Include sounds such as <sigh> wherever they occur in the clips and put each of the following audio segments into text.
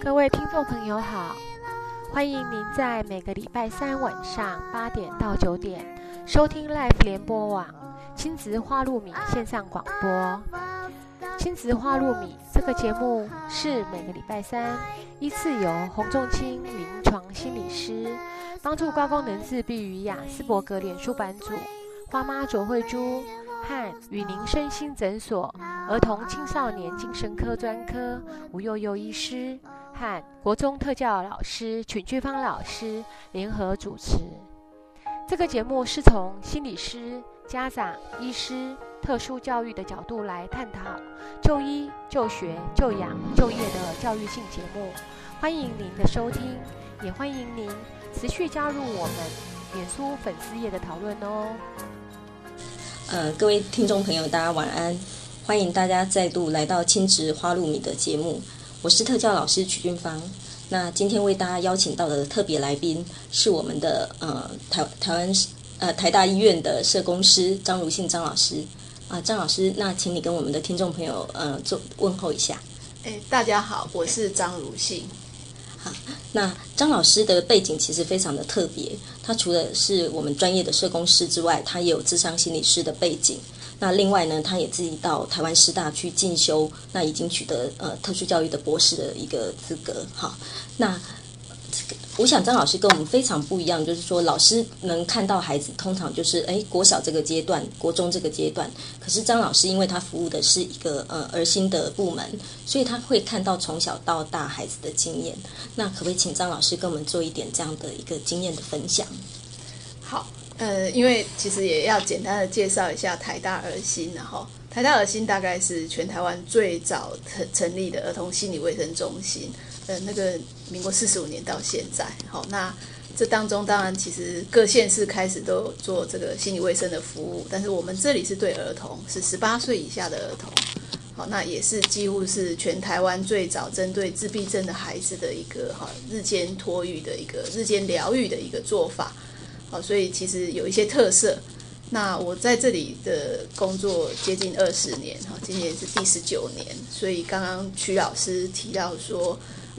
各位听众朋友好，欢迎您在每个礼拜三晚上八点到九点收听 Life 联播网亲子花露米线上广播。亲子花露米这个节目是每个礼拜三依次由洪仲清临床心理师帮助高功能自闭与雅斯伯格脸书版主花妈卓慧珠和雨林身心诊所儿童青少年精神科专科吴幼幼医师。和国中特教老师曲俊芳老师联合主持。这个节目是从心理师、家长、医师、特殊教育的角度来探讨就医、就学、就养、就业的教育性节目。欢迎您的收听，也欢迎您持续加入我们脸书粉丝页的讨论哦。呃，各位听众朋友，大家晚安！欢迎大家再度来到亲子花露米的节目。我是特教老师曲俊芳，那今天为大家邀请到的特别来宾是我们的呃台台湾呃台大医院的社工师张如信张老师啊，张老师，那请你跟我们的听众朋友呃做问候一下。哎，大家好，我是张如信。好，那张老师的背景其实非常的特别，他除了是我们专业的社工师之外，他也有智商心理师的背景。那另外呢，他也自己到台湾师大去进修，那已经取得呃特殊教育的博士的一个资格。好，那我想张老师跟我们非常不一样，就是说老师能看到孩子，通常就是哎国小这个阶段、国中这个阶段。可是张老师因为他服务的是一个呃儿心的部门，所以他会看到从小到大孩子的经验。那可不可以请张老师跟我们做一点这样的一个经验的分享？好。呃，因为其实也要简单的介绍一下台大儿心，然后台大儿心大概是全台湾最早成成立的儿童心理卫生中心，呃，那个民国四十五年到现在，好，那这当中当然其实各县市开始都有做这个心理卫生的服务，但是我们这里是对儿童，是十八岁以下的儿童，好，那也是几乎是全台湾最早针对自闭症的孩子的一个哈日间托育的一个日间疗愈的一个做法。好，所以其实有一些特色。那我在这里的工作接近二十年，哈，今年是第十九年。所以刚刚曲老师提到说，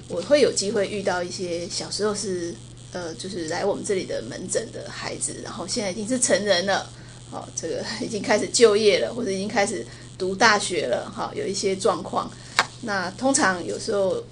我会有机会遇到一些小时候是呃，就是来我们这里的门诊的孩子，然后现在已经是成人了，哦，这个已经开始就业了，或者已经开始读大学了，哈，有一些状况。那通常有时候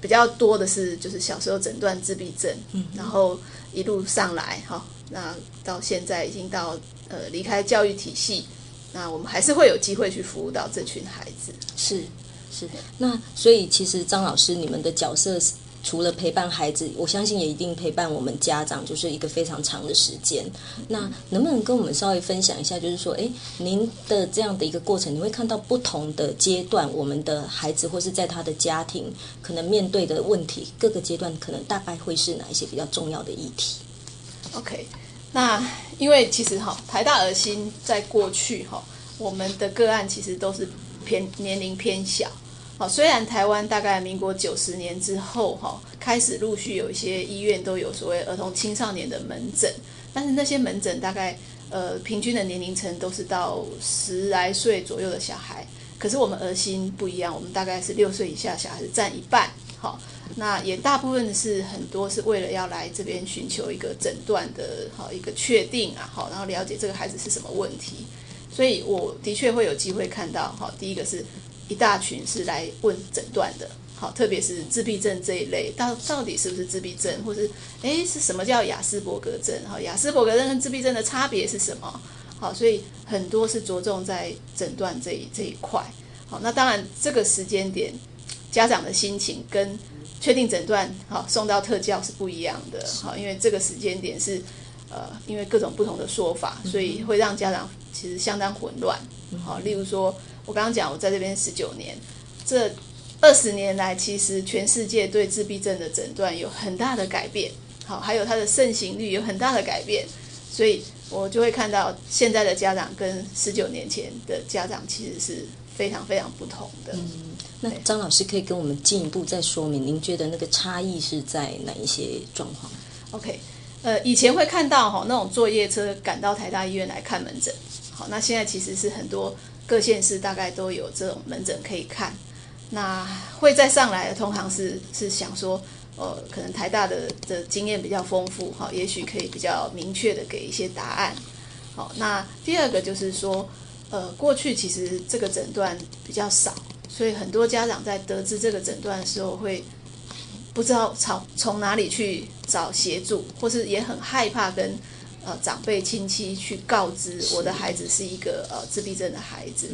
比较多的是，就是小时候诊断自闭症，嗯，然后一路上来，哈。那到现在已经到呃离开教育体系，那我们还是会有机会去服务到这群孩子。是是，那所以其实张老师你们的角色除了陪伴孩子，我相信也一定陪伴我们家长，就是一个非常长的时间。那能不能跟我们稍微分享一下，就是说，哎，您的这样的一个过程，你会看到不同的阶段，我们的孩子或是在他的家庭可能面对的问题，各个阶段可能大概会是哪一些比较重要的议题？OK。那因为其实哈，台大儿心在过去哈，我们的个案其实都是偏年龄偏小。好，虽然台湾大概民国九十年之后哈，开始陆续有一些医院都有所谓儿童青少年的门诊，但是那些门诊大概呃平均的年龄层都是到十来岁左右的小孩。可是我们儿心不一样，我们大概是六岁以下小孩子占一半。好。那也大部分是很多是为了要来这边寻求一个诊断的好一个确定啊，好，然后了解这个孩子是什么问题，所以我的确会有机会看到，好，第一个是一大群是来问诊断的，好，特别是自闭症这一类，到到底是不是自闭症，或是诶是什么叫雅斯伯格症，哈，雅斯伯格症跟自闭症的差别是什么？好，所以很多是着重在诊断这一这一块，好，那当然这个时间点家长的心情跟确定诊断，好送到特教是不一样的，好，因为这个时间点是，呃，因为各种不同的说法，所以会让家长其实相当混乱，好，例如说，我刚刚讲我在这边十九年，这二十年来，其实全世界对自闭症的诊断有很大的改变，好，还有它的盛行率有很大的改变，所以我就会看到现在的家长跟十九年前的家长其实是非常非常不同的。嗯那张老师可以跟我们进一步再说明，您觉得那个差异是在哪一些状况？OK，呃，以前会看到哈那种坐夜车赶到台大医院来看门诊，那现在其实是很多各县市大概都有这种门诊可以看。那会再上来的，通常是是想说，呃，可能台大的的经验比较丰富，哈，也许可以比较明确的给一些答案。好，那第二个就是说，呃，过去其实这个诊断比较少，所以很多家长在得知这个诊断的时候，会不知道从从哪里去找协助，或是也很害怕跟呃长辈亲戚去告知我的孩子是一个呃自闭症的孩子。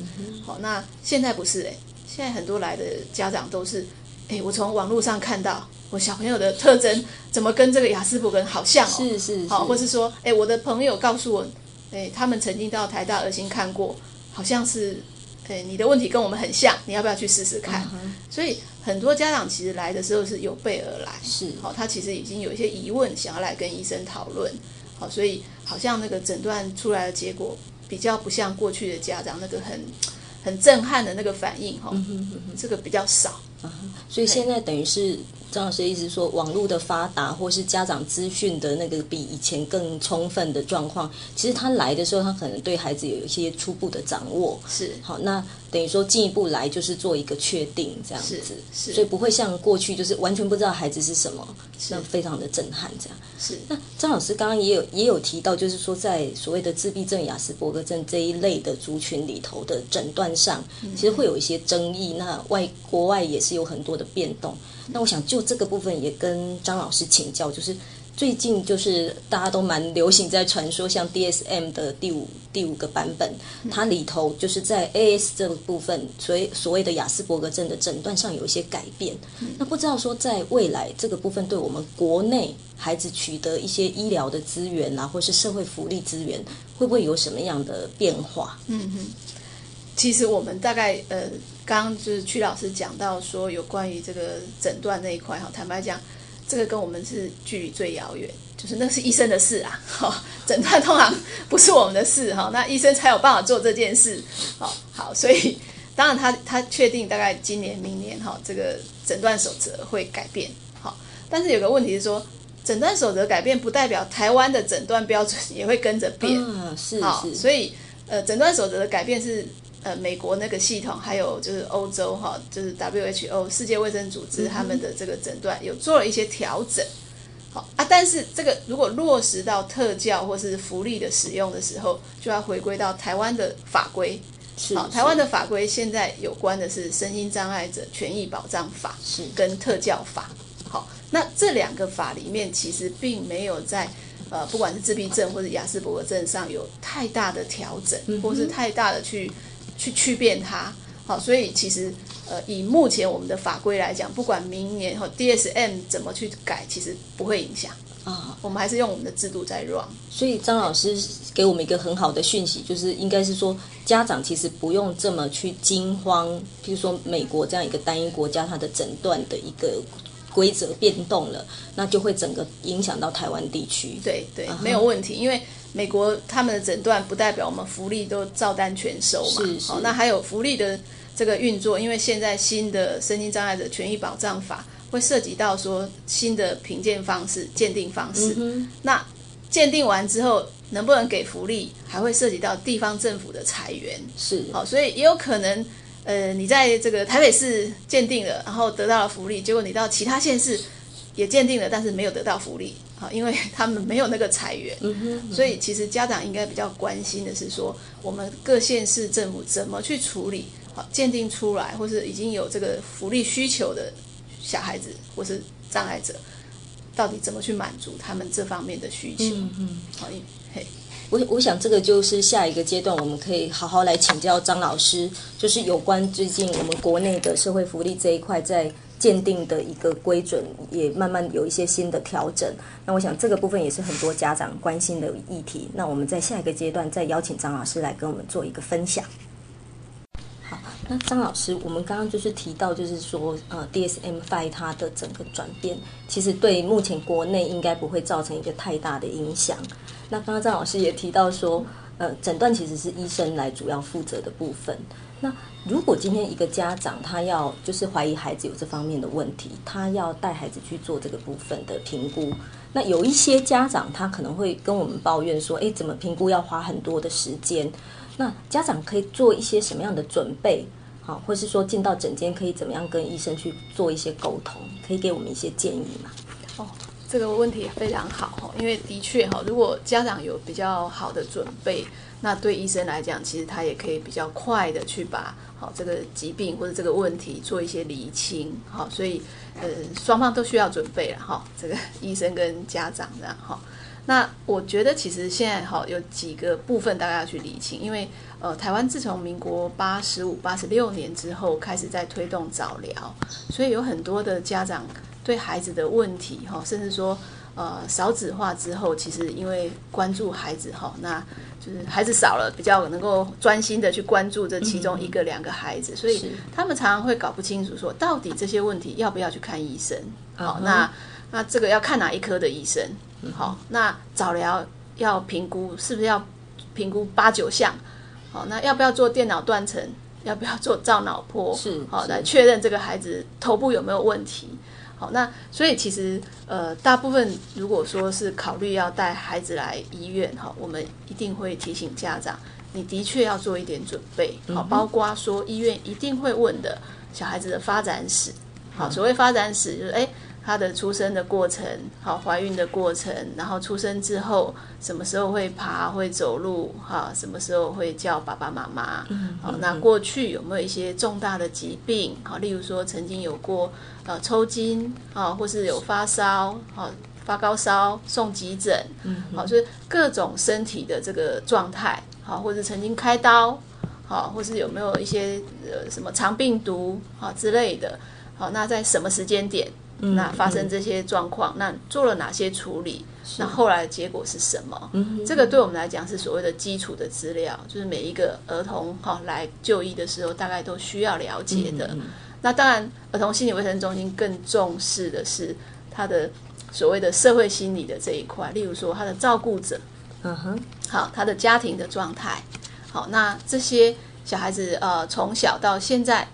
好，那现在不是哎。现在很多来的家长都是，哎，我从网络上看到我小朋友的特征怎么跟这个雅斯伯格好像哦，是是，好，或是说，哎，我的朋友告诉我，哎，他们曾经到台大儿心看过，好像是，哎，你的问题跟我们很像，你要不要去试试看？所以很多家长其实来的时候是有备而来，是，好，他其实已经有一些疑问想要来跟医生讨论，好，所以好像那个诊断出来的结果比较不像过去的家长那个很。很震撼的那个反应哈，这个比较少，所以现在等于是。张老师意思说，网络的发达，或是家长资讯的那个比以前更充分的状况，其实他来的时候，他可能对孩子有一些初步的掌握。是好，那等于说进一步来就是做一个确定这样子，是，所以不会像过去就是完全不知道孩子是什么，那非常的震撼这样。是。那张老师刚刚也有也有提到，就是说在所谓的自闭症、雅斯伯格症这一类的族群里头的诊断上，其实会有一些争议。那外国外也是有很多的变动。那我想就这个部分也跟张老师请教，就是最近就是大家都蛮流行在传说，像 DSM 的第五第五个版本，它里头就是在 AS 这个部分，所以所谓的雅斯伯格症的诊断上有一些改变。那不知道说在未来这个部分，对我们国内孩子取得一些医疗的资源啊，或是社会福利资源，会不会有什么样的变化？嗯哼。其实我们大概呃，刚刚就是曲老师讲到说有关于这个诊断那一块哈，坦白讲，这个跟我们是距离最遥远，就是那是医生的事啊，哈，诊断通常不是我们的事哈，那医生才有办法做这件事，好，好，所以当然他他确定大概今年明年哈，这个诊断守则会改变，好，但是有个问题是说，诊断守则改变不代表台湾的诊断标准也会跟着变，嗯，是是，所以呃，诊断守则的改变是。呃，美国那个系统，还有就是欧洲哈，就是 WHO 世界卫生组织他们的这个诊断有做了一些调整，好啊，但是这个如果落实到特教或是福利的使用的时候，就要回归到台湾的法规。好，台湾的法规现在有关的是身心障碍者权益保障法是跟特教法。好，那这两个法里面其实并没有在呃，不管是自闭症或者雅斯伯格症上有太大的调整，或是太大的去。去去变它，好，所以其实呃，以目前我们的法规来讲，不管明年和 DSM 怎么去改，其实不会影响啊。我们还是用我们的制度在 run。所以张老师给我们一个很好的讯息，就是应该是说，家长其实不用这么去惊慌。譬如说，美国这样一个单一国家，它的诊断的一个规则变动了，那就会整个影响到台湾地区。对对，没有问题，因为。美国他们的诊断不代表我们福利都照单全收嘛是？好，那还有福利的这个运作，因为现在新的身心障碍者权益保障法会涉及到说新的评鉴方式、鉴定方式。那鉴定完之后能不能给福利，还会涉及到地方政府的裁员。是，好，所以也有可能，呃，你在这个台北市鉴定了，然后得到了福利，结果你到其他县市也鉴定了，但是没有得到福利。好，因为他们没有那个裁员，所以其实家长应该比较关心的是说，我们各县市政府怎么去处理好鉴定出来，或是已经有这个福利需求的小孩子或是障碍者，到底怎么去满足他们这方面的需求？嗯嗯，好，嘿，我我想这个就是下一个阶段，我们可以好好来请教张老师，就是有关最近我们国内的社会福利这一块在。鉴定的一个规准也慢慢有一些新的调整，那我想这个部分也是很多家长关心的议题。那我们在下一个阶段再邀请张老师来跟我们做一个分享。好，那张老师，我们刚刚就是提到，就是说，呃，DSM Five 它的整个转变，其实对目前国内应该不会造成一个太大的影响。那刚刚张老师也提到说，呃，诊断其实是医生来主要负责的部分。那如果今天一个家长他要就是怀疑孩子有这方面的问题，他要带孩子去做这个部分的评估。那有一些家长他可能会跟我们抱怨说：“哎，怎么评估要花很多的时间？”那家长可以做一些什么样的准备？好，或是说进到诊间可以怎么样跟医生去做一些沟通？可以给我们一些建议吗？哦，这个问题也非常好哈，因为的确哈，如果家长有比较好的准备，那对医生来讲，其实他也可以比较快的去把好这个疾病或者这个问题做一些厘清。好，所以呃，双方都需要准备了哈，这个医生跟家长这样哈。那我觉得其实现在哈有几个部分大家要去理清，因为呃台湾自从民国八十五、八十六年之后开始在推动早疗，所以有很多的家长对孩子的问题哈，甚至说呃少子化之后，其实因为关注孩子哈，那就是孩子少了，比较能够专心的去关注这其中一个两个孩子，所以他们常常会搞不清楚说到底这些问题要不要去看医生。好，那那这个要看哪一科的医生？好，那早疗要评估，是不是要评估八九项？好，那要不要做电脑断层？要不要做造脑波？是好来确认这个孩子头部有没有问题？好，那所以其实呃，大部分如果说是考虑要带孩子来医院，哈，我们一定会提醒家长，你的确要做一点准备，好，包括说医院一定会问的小孩子的发展史，好，所谓发展史就是哎。她的出生的过程，好，怀孕的过程，然后出生之后什么时候会爬会走路，哈，什么时候会叫爸爸妈妈，好，那过去有没有一些重大的疾病，好，例如说曾经有过呃抽筋，啊，或是有发烧，好，发高烧送急诊，好，所以各种身体的这个状态，好，或者曾经开刀，好，或是有没有一些呃什么肠病毒，啊之类的，好，那在什么时间点？那发生这些状况，那做了哪些处理？那后来的结果是什么？这个对我们来讲是所谓的基础的资料，就是每一个儿童哈来就医的时候，大概都需要了解的。那当然，儿童心理卫生中心更重视的是他的所谓的社会心理的这一块，例如说他的照顾者，嗯哼，好，他的家庭的状态，好，那这些小孩子呃从小到现在，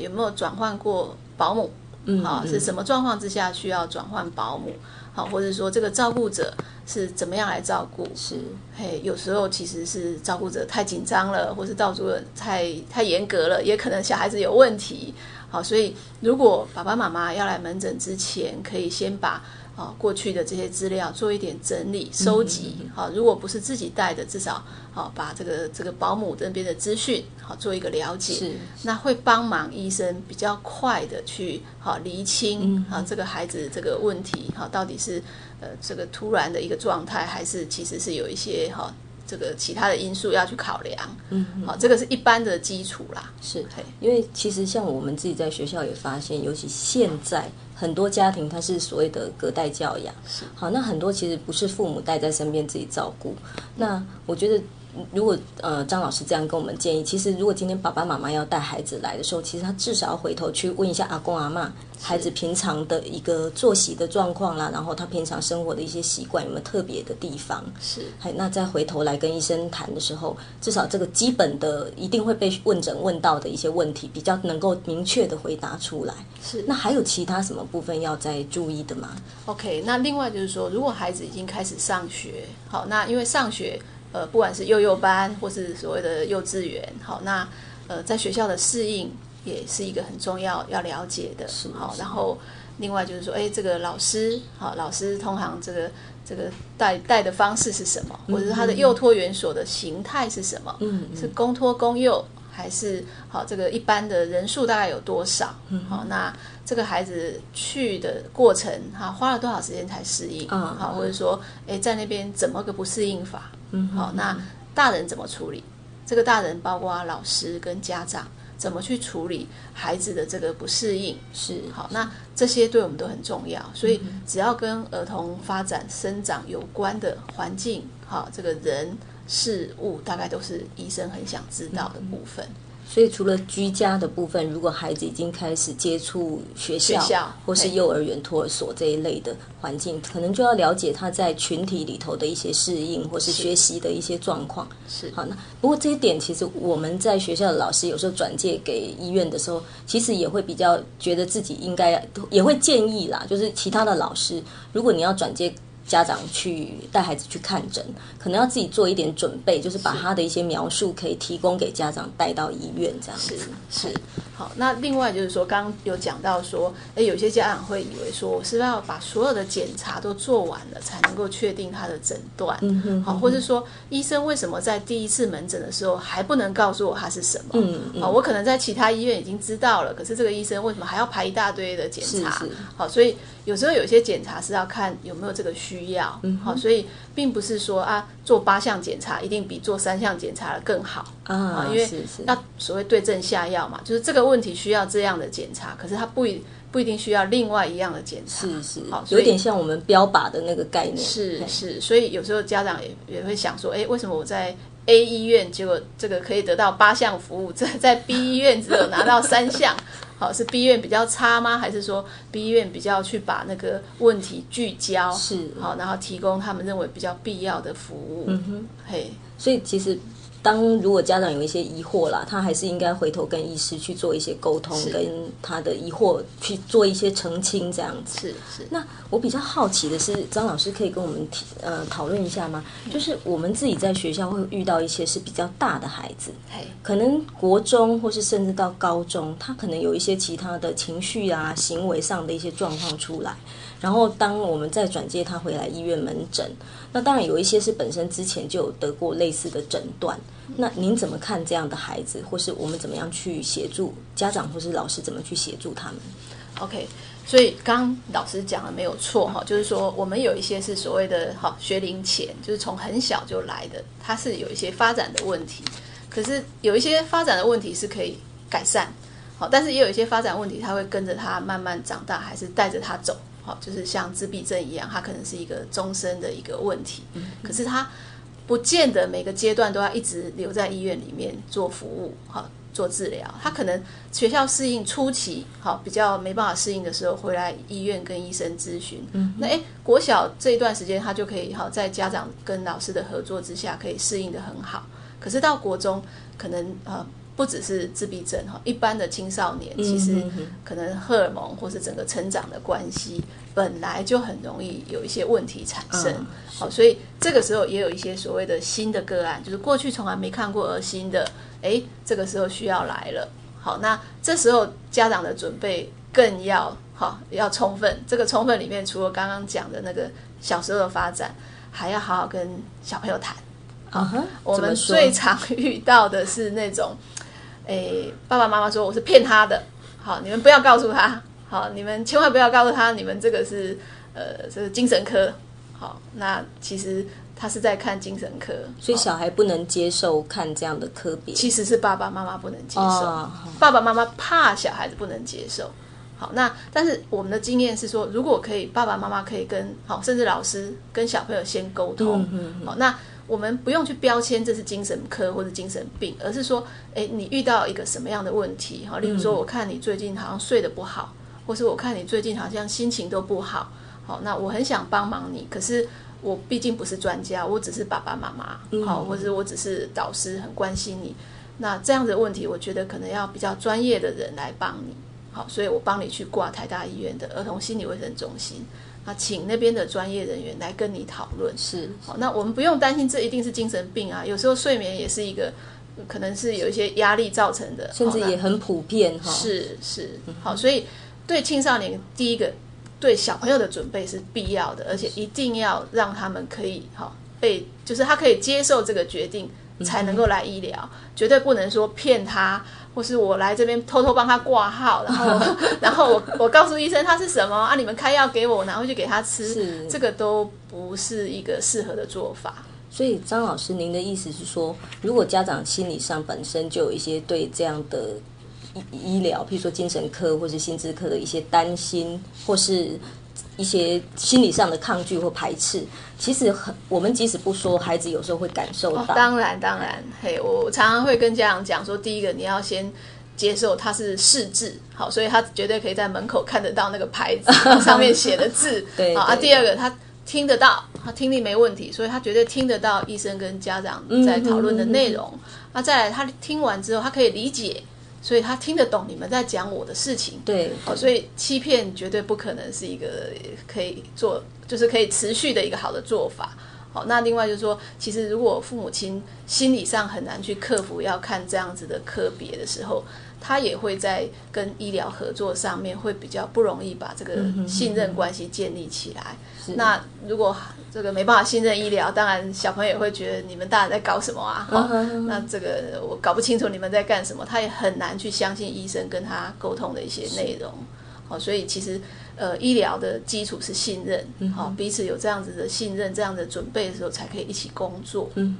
有没有转换过保姆？嗯，好，是什么状况之下需要转换保姆？好，或者说这个照顾者是怎么样来照顾？是，嘿，有时候其实是照顾者太紧张了，或是照顾者太太严格了，也可能小孩子有问题。好，所以如果爸爸妈妈要来门诊之前，可以先把。啊，过去的这些资料做一点整理收集，好，如果不是自己带的，至少好把这个这个保姆这边的资讯好做一个了解，是那会帮忙医生比较快的去好厘清啊这个孩子这个问题哈到底是呃这个突然的一个状态，还是其实是有一些哈。这个其他的因素要去考量，嗯，好，这个是一般的基础啦。是，因为其实像我们自己在学校也发现，尤其现在很多家庭，它是所谓的隔代教养，好，那很多其实不是父母带在身边自己照顾，那我觉得。如果呃张老师这样跟我们建议，其实如果今天爸爸妈妈要带孩子来的时候，其实他至少要回头去问一下阿公阿妈，孩子平常的一个作息的状况啦，然后他平常生活的一些习惯有没有特别的地方？是，还那再回头来跟医生谈的时候，至少这个基本的一定会被问诊问到的一些问题，比较能够明确的回答出来。是，那还有其他什么部分要再注意的吗？OK，那另外就是说，如果孩子已经开始上学，好，那因为上学。呃，不管是幼幼班或是所谓的幼稚园，好，那呃，在学校的适应也是一个很重要要了解的，好。然后另外就是说，哎，这个老师，好，老师通常这个这个带带的方式是什么，或者是他的幼托园所的形态是什么？嗯，是公托公幼还是好？这个一般的人数大概有多少？嗯，好，那这个孩子去的过程，哈，花了多少时间才适应？嗯，好，或者说，哎，在那边怎么个不适应法？嗯，好，那大人怎么处理？这个大人包括老师跟家长怎么去处理孩子的这个不适应？是好，那这些对我们都很重要。所以只要跟儿童发展生长有关的环境，好，这个人事物大概都是医生很想知道的部分。所以，除了居家的部分，如果孩子已经开始接触学校或是幼儿园、托儿所这一类的环境，可能就要了解他在群体里头的一些适应或是学习的一些状况。是好，那不过这一点，其实我们在学校的老师有时候转介给医院的时候，其实也会比较觉得自己应该也会建议啦，就是其他的老师，如果你要转介。家长去带孩子去看诊，可能要自己做一点准备，就是把他的一些描述可以提供给家长带到医院这样子。是好，那另外就是说，刚刚有讲到说，哎，有些家长会以为说，我是不是要把所有的检查都做完了才能够确定他的诊断？嗯哼，好，或者说医生为什么在第一次门诊的时候还不能告诉我他是什么？嗯嗯，好，我可能在其他医院已经知道了，可是这个医生为什么还要排一大堆的检查？是好，所以有时候有些检查是要看有没有这个需要。嗯，好，所以并不是说啊，做八项检查一定比做三项检查的更好啊，因为要所谓对症下药嘛，就是这个。问题需要这样的检查，可是它不一不一定需要另外一样的检查，是是，好，有点像我们标靶的那个概念，是是，所以有时候家长也也会想说，哎，为什么我在 A 医院，结果这个可以得到八项服务，在 <laughs> 在 B 医院只有拿到三项，好，是 B 医院比较差吗？还是说 B 医院比较去把那个问题聚焦，是。好，然后提供他们认为比较必要的服务，嗯哼，嘿，所以其实。当如果家长有一些疑惑啦，他还是应该回头跟医师去做一些沟通，跟他的疑惑去做一些澄清，这样子。是是。那我比较好奇的是，张老师可以跟我们提呃讨论一下吗？就是我们自己在学校会遇到一些是比较大的孩子，可能国中或是甚至到高中，他可能有一些其他的情绪啊、行为上的一些状况出来。然后，当我们再转接他回来医院门诊，那当然有一些是本身之前就有得过类似的诊断。那您怎么看这样的孩子，或是我们怎么样去协助家长或是老师怎么去协助他们？OK，所以刚老师讲的没有错哈，就是说我们有一些是所谓的哈学龄前，就是从很小就来的，他是有一些发展的问题，可是有一些发展的问题是可以改善，好，但是也有一些发展问题，他会跟着他慢慢长大，还是带着他走。好，就是像自闭症一样，它可能是一个终身的一个问题。可是它不见得每个阶段都要一直留在医院里面做服务，好做治疗。他可能学校适应初期，好比较没办法适应的时候，回来医院跟医生咨询。嗯那诶，国小这一段时间，他就可以好在家长跟老师的合作之下，可以适应的很好。可是到国中，可能呃。不只是自闭症哈，一般的青少年其实可能荷尔蒙或是整个成长的关系，本来就很容易有一些问题产生。好，所以这个时候也有一些所谓的新的个案，就是过去从来没看过而新的，哎，这个时候需要来了。好，那这时候家长的准备更要好要充分。这个充分里面，除了刚刚讲的那个小时候的发展，还要好好跟小朋友谈。啊我们最常遇到的是那种。诶，爸爸妈妈说我是骗他的，好，你们不要告诉他，好，你们千万不要告诉他，你们这个是呃，这是精神科，好，那其实他是在看精神科，所以小孩不能接受看这样的科别，其实是爸爸妈妈不能接受，爸爸妈妈怕小孩子不能接受，好，那但是我们的经验是说，如果可以，爸爸妈妈可以跟好，甚至老师跟小朋友先沟通，好，那。我们不用去标签这是精神科或者精神病，而是说，哎，你遇到一个什么样的问题？哈，例如说，我看你最近好像睡得不好，或是我看你最近好像心情都不好。好，那我很想帮忙你，可是我毕竟不是专家，我只是爸爸妈妈，好，或者我只是导师，很关心你。那这样的问题，我觉得可能要比较专业的人来帮你。好，所以我帮你去挂台大医院的儿童心理卫生中心。啊，请那边的专业人员来跟你讨论。是，好，那我们不用担心这一定是精神病啊。有时候睡眠也是一个，可能是有一些压力造成的，甚至也很普遍哈。是是，好，所以对青少年，第一个对小朋友的准备是必要的，而且一定要让他们可以哈被，就是他可以接受这个决定，才能够来医疗，绝对不能说骗他。或是我来这边偷偷帮他挂号，然后 <laughs> 然后我我告诉医生他是什么啊？你们开药给我，拿回去给他吃，这个都不是一个适合的做法。所以张老师，您的意思是说，如果家长心理上本身就有一些对这样的医医疗，譬如说精神科或是心智科的一些担心，或是。一些心理上的抗拒或排斥，其实很，我们即使不说，孩子有时候会感受到。当然，当然，嘿，我常常会跟家长讲说，第一个你要先接受他是视字，好，所以他绝对可以在门口看得到那个牌子 <laughs> 上面写的字，对啊。第二个，他听得到，他听力没问题，所以他绝对听得到医生跟家长在讨论的内容。那再来，他听完之后，他可以理解。所以他听得懂你们在讲我的事情。对，哦，所以欺骗绝对不可能是一个可以做，就是可以持续的一个好的做法。好，那另外就是说，其实如果父母亲心理上很难去克服要看这样子的科别的时候，他也会在跟医疗合作上面会比较不容易把这个信任关系建立起来。那如果这个没办法信任医疗，当然小朋友也会觉得你们大人在搞什么啊？好，那这个我搞不清楚你们在干什么，他也很难去相信医生跟他沟通的一些内容。好，所以其实。呃，医疗的基础是信任，好，彼此有这样子的信任，这样的准备的时候，才可以一起工作。嗯，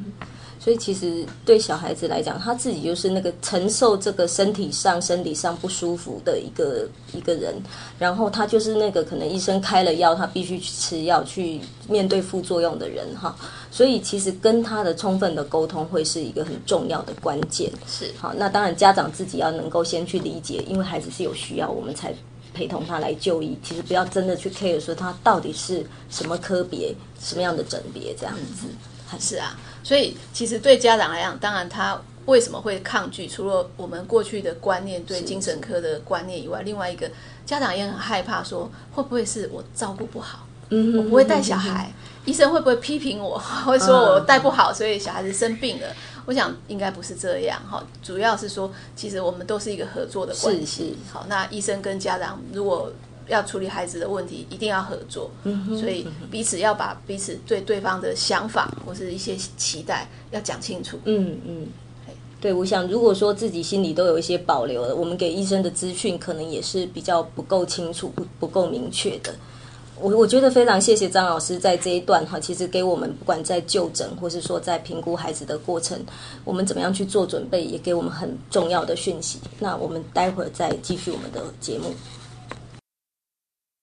所以其实对小孩子来讲，他自己就是那个承受这个身体上、身体上不舒服的一个一个人，然后他就是那个可能医生开了药，他必须去吃药去面对副作用的人哈。所以其实跟他的充分的沟通会是一个很重要的关键。是，好，那当然家长自己要能够先去理解，因为孩子是有需要，我们才。陪同他来就医，其实不要真的去 care 说他到底是什么科别、什么样的诊别这样子。还是啊，所以其实对家长来讲，当然他为什么会抗拒？除了我们过去的观念对精神科的观念以外，另外一个家长也很害怕，说会不会是我照顾不好？嗯，我不会带小孩，医生会不会批评我？<laughs> 会说我带不好，所以小孩子生病了。我想应该不是这样哈，主要是说，其实我们都是一个合作的关系。好，那医生跟家长如果要处理孩子的问题，一定要合作。嗯所以彼此要把彼此对对方的想法或是一些期待要讲清楚。嗯嗯。对，我想如果说自己心里都有一些保留了，我们给医生的资讯可能也是比较不够清楚、不不够明确的。我我觉得非常谢谢张老师在这一段哈，其实给我们不管在就诊或是说在评估孩子的过程，我们怎么样去做准备，也给我们很重要的讯息。那我们待会儿再继续我们的节目。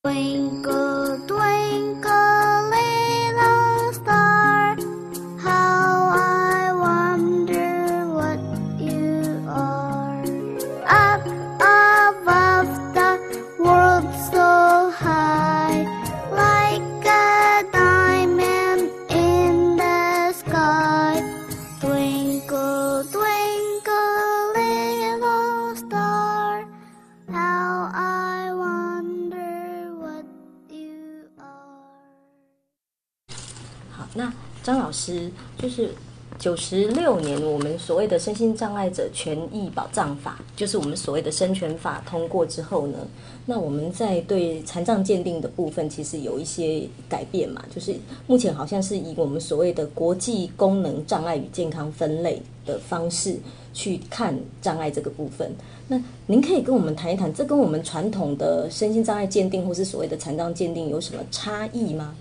Twinkle, twinkle, little 好，那张老师，就是九十六年，我们所谓的身心障碍者权益保障法，就是我们所谓的生权法通过之后呢，那我们在对残障鉴定的部分，其实有一些改变嘛，就是目前好像是以我们所谓的国际功能障碍与健康分类的方式去看障碍这个部分。那您可以跟我们谈一谈，这跟我们传统的身心障碍鉴定或是所谓的残障鉴定有什么差异吗？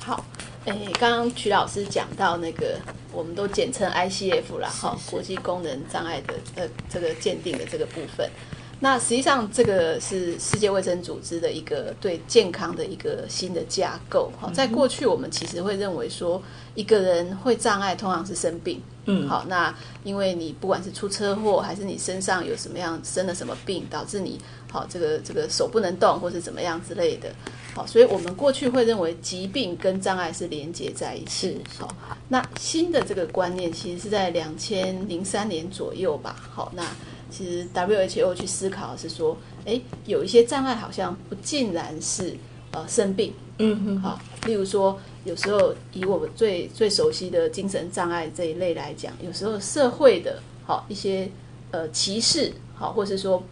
好。哎，刚刚曲老师讲到那个，我们都简称 ICF 啦，哈，国际功能障碍的呃这个鉴定的这个部分。那实际上这个是世界卫生组织的一个对健康的一个新的架构。哈，在过去我们其实会认为说，一个人会障碍通常是生病。嗯，好，那因为你不管是出车祸，还是你身上有什么样生了什么病，导致你好这个这个手不能动，或是怎么样之类的。好，所以我们过去会认为疾病跟障碍是连接在一起。好，那新的这个观念其实是在两千零三年左右吧。好，那其实 WHO 去思考是说，哎，有一些障碍好像不尽然是呃生病。嗯哼。好，例如说，有时候以我们最最熟悉的精神障碍这一类来讲，有时候社会的好一些呃歧视，好，或是说。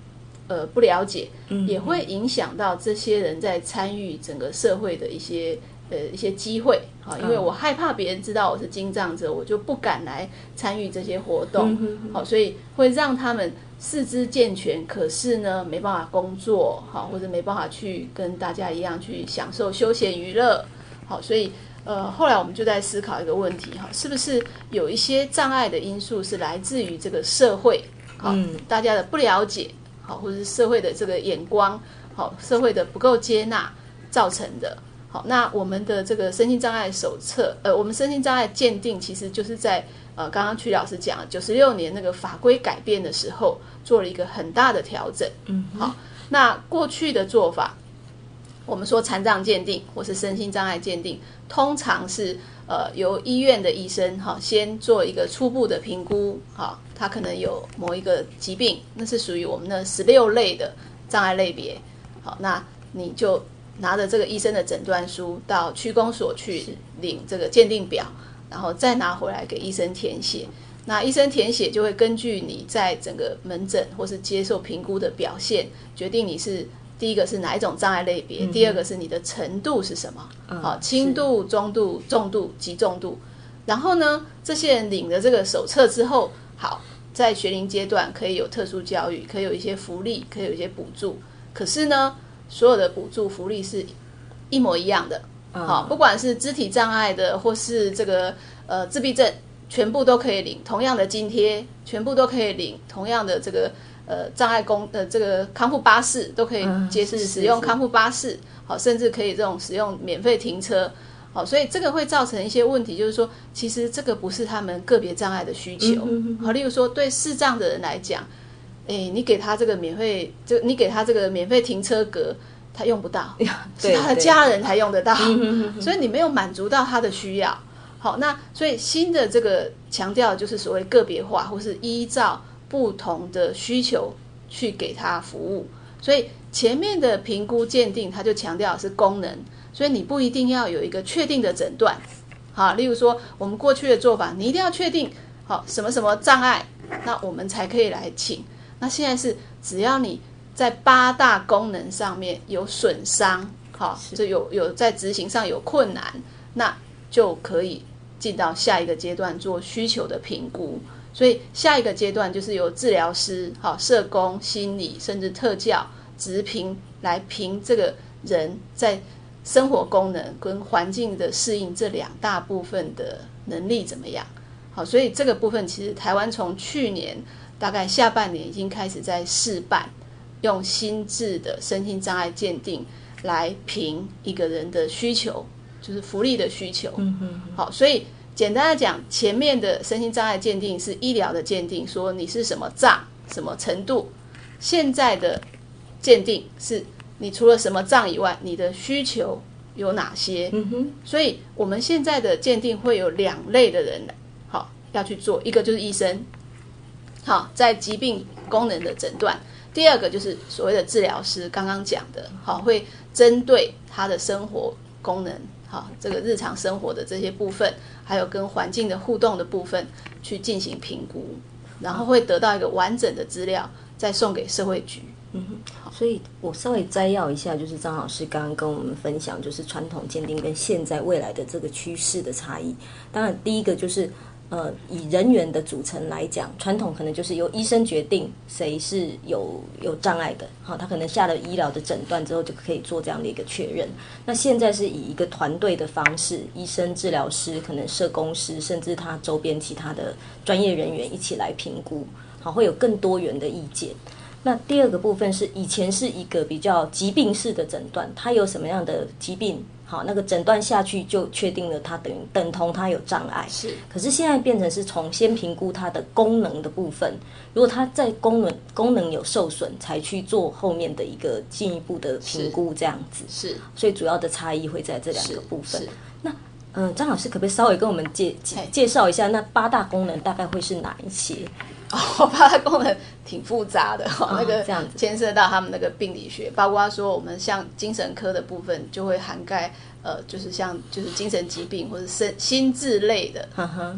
呃，不了解，也会影响到这些人在参与整个社会的一些呃一些机会啊，因为我害怕别人知道我是精障者，我就不敢来参与这些活动，好，所以会让他们四肢健全，可是呢没办法工作，好，或者没办法去跟大家一样去享受休闲娱乐，好，所以呃后来我们就在思考一个问题哈，是不是有一些障碍的因素是来自于这个社会，好，大家的不了解。好，或者是社会的这个眼光，好，社会的不够接纳造成的。好，那我们的这个身心障碍手册，呃，我们身心障碍鉴定，其实就是在呃，刚刚曲老师讲，九十六年那个法规改变的时候，做了一个很大的调整。嗯，好，那过去的做法，我们说残障鉴定或是身心障碍鉴定，通常是呃由医院的医生哈先做一个初步的评估，哈，他可能有某一个疾病，那是属于我们的十六类的障碍类别，好，那你就拿着这个医生的诊断书到区公所去领这个鉴定表，然后再拿回来给医生填写。那医生填写就会根据你在整个门诊或是接受评估的表现，决定你是第一个是哪一种障碍类别，第二个是你的程度是什么，好，轻度、中度、重度、极重度。然后呢，这些人领了这个手册之后，好，在学龄阶段可以有特殊教育，可以有一些福利，可以有一些补助。可是呢，所有的补助福利是一模一样的，好，不管是肢体障碍的或是这个呃自闭症。全部都可以领同样的津贴，全部都可以领同样的这个呃障碍工呃这个康复巴士都可以接使使用康复巴士，好，甚至可以这种使用免费停车，好，所以这个会造成一些问题，就是说其实这个不是他们个别障碍的需求，好，例如说对视障的人来讲，哎，你给他这个免费，就你给他这个免费停车格，他用不到，<laughs> 是他的家人才用得到，所以你没有满足到他的需要。好，那所以新的这个强调就是所谓个别化，或是依照不同的需求去给他服务。所以前面的评估鉴定，它就强调是功能，所以你不一定要有一个确定的诊断。好，例如说我们过去的做法，你一定要确定好什么什么障碍，那我们才可以来请。那现在是只要你在八大功能上面有损伤，好，就有有在执行上有困难，那就可以。进到下一个阶段做需求的评估，所以下一个阶段就是由治疗师、好社工、心理甚至特教、直评来评这个人在生活功能跟环境的适应这两大部分的能力怎么样。好，所以这个部分其实台湾从去年大概下半年已经开始在试办，用心智的身心障碍鉴定来评一个人的需求。就是福利的需求，嗯嗯，好，所以简单的讲，前面的身心障碍鉴定是医疗的鉴定，说你是什么障、什么程度；现在的鉴定是你除了什么障以外，你的需求有哪些？嗯哼，所以我们现在的鉴定会有两类的人，好要去做，一个就是医生，好在疾病功能的诊断；第二个就是所谓的治疗师，刚刚讲的，好会针对他的生活功能。好，这个日常生活的这些部分，还有跟环境的互动的部分，去进行评估，然后会得到一个完整的资料，再送给社会局。嗯哼，好，所以我稍微摘要一下，就是张老师刚刚跟我们分享，就是传统鉴定跟现在未来的这个趋势的差异。当然，第一个就是。呃，以人员的组成来讲，传统可能就是由医生决定谁是有有障碍的，好，他可能下了医疗的诊断之后就可以做这样的一个确认。那现在是以一个团队的方式，医生、治疗师、可能社工师，甚至他周边其他的专业人员一起来评估，好，会有更多元的意见。那第二个部分是以前是一个比较疾病式的诊断，他有什么样的疾病？好，那个诊断下去就确定了，它等于等同它有障碍。是，可是现在变成是从先评估它的功能的部分，如果它在功能功能有受损，才去做后面的一个进一步的评估，这样子。是，所以主要的差异会在这两个部分。那嗯，张老师可不可以稍微跟我们介介绍一下，那八大功能大概会是哪一些？哦，八大功能挺复杂的哈，那个牵涉到他们那个病理学，包括说我们像精神科的部分，就会涵盖呃，就是像就是精神疾病或者身心智类的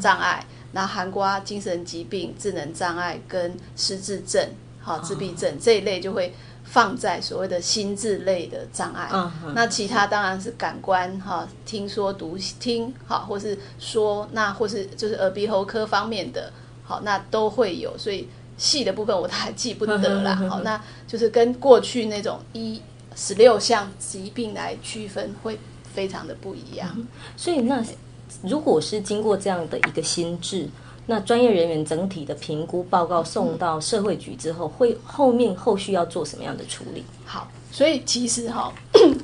障碍，那涵盖精神疾病、智能障碍跟失智症、好自闭症这一类，就会放在所谓的心智类的障碍。那其他当然是感官哈，听说读听好，或是说那或是就是耳鼻喉科方面的。好，那都会有，所以细的部分我都还记不得了。<laughs> 好，那就是跟过去那种一十六项疾病来区分，会非常的不一样。所以，那如果是经过这样的一个心智，那专业人员整体的评估报告送到社会局之后，会后面后续要做什么样的处理？好，所以其实哈，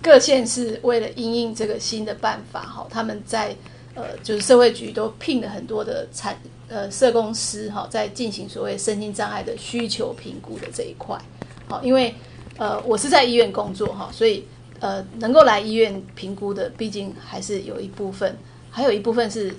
各县市为了因应这个新的办法，哈，他们在呃，就是社会局都聘了很多的产。呃，社工师哈，在进行所谓身心障碍的需求评估的这一块，好，因为呃，我是在医院工作哈，所以呃，能够来医院评估的，毕竟还是有一部分，还有一部分是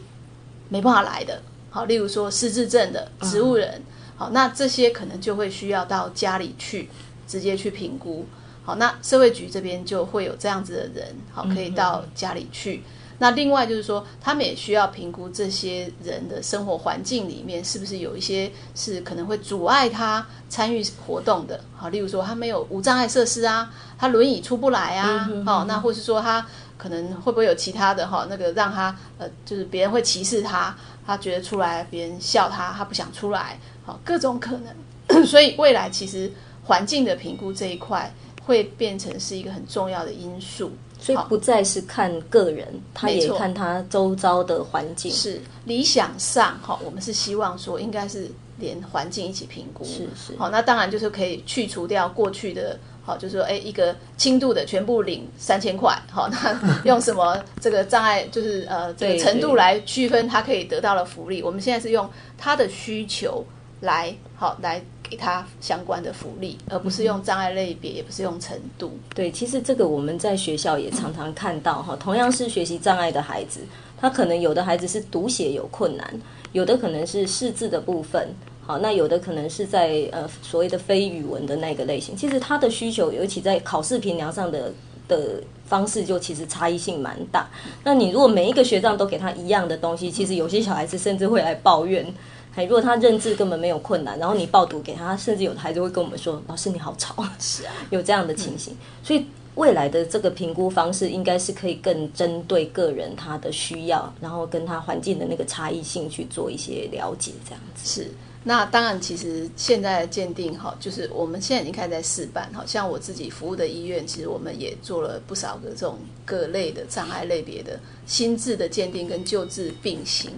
没办法来的。好，例如说失智症的植物人，好，那这些可能就会需要到家里去直接去评估。好，那社会局这边就会有这样子的人，好，可以到家里去。那另外就是说，他们也需要评估这些人的生活环境里面是不是有一些是可能会阻碍他参与活动的。好，例如说他没有无障碍设施啊，他轮椅出不来啊，好，那或是说他可能会不会有其他的哈，那个让他呃，就是别人会歧视他，他觉得出来别人笑他，他不想出来，好，各种可能。<clears throat> 所以未来其实环境的评估这一块会变成是一个很重要的因素。所以不再是看个人，他也看他周遭的环境。是理想上哈，我们是希望说应该是连环境一起评估。是是。好，那当然就是可以去除掉过去的，好，就是说，哎，一个轻度的全部领三千块，好，那 <laughs> 用什么这个障碍，就是呃这个程度来区分他可以得到的福利。我们现在是用他的需求来好来。给他相关的福利，而不是用障碍类别，也不是用程度。对，其实这个我们在学校也常常看到哈。同样是学习障碍的孩子，他可能有的孩子是读写有困难，有的可能是识字的部分，好，那有的可能是在呃所谓的非语文的那个类型。其实他的需求，尤其在考试评量上的的方式，就其实差异性蛮大。那你如果每一个学长都给他一样的东西，其实有些小孩子甚至会来抱怨。还如果他认字根本没有困难，然后你报读给他，甚至有的孩子会跟我们说：“老师你好吵。”是啊，<laughs> 有这样的情形。所以未来的这个评估方式，应该是可以更针对个人他的需要，然后跟他环境的那个差异性去做一些了解，这样子是。那当然，其实现在的鉴定哈，就是我们现在已经开始在试办。好像我自己服务的医院，其实我们也做了不少个这种各类的障碍类别的心智的鉴定跟救治并行。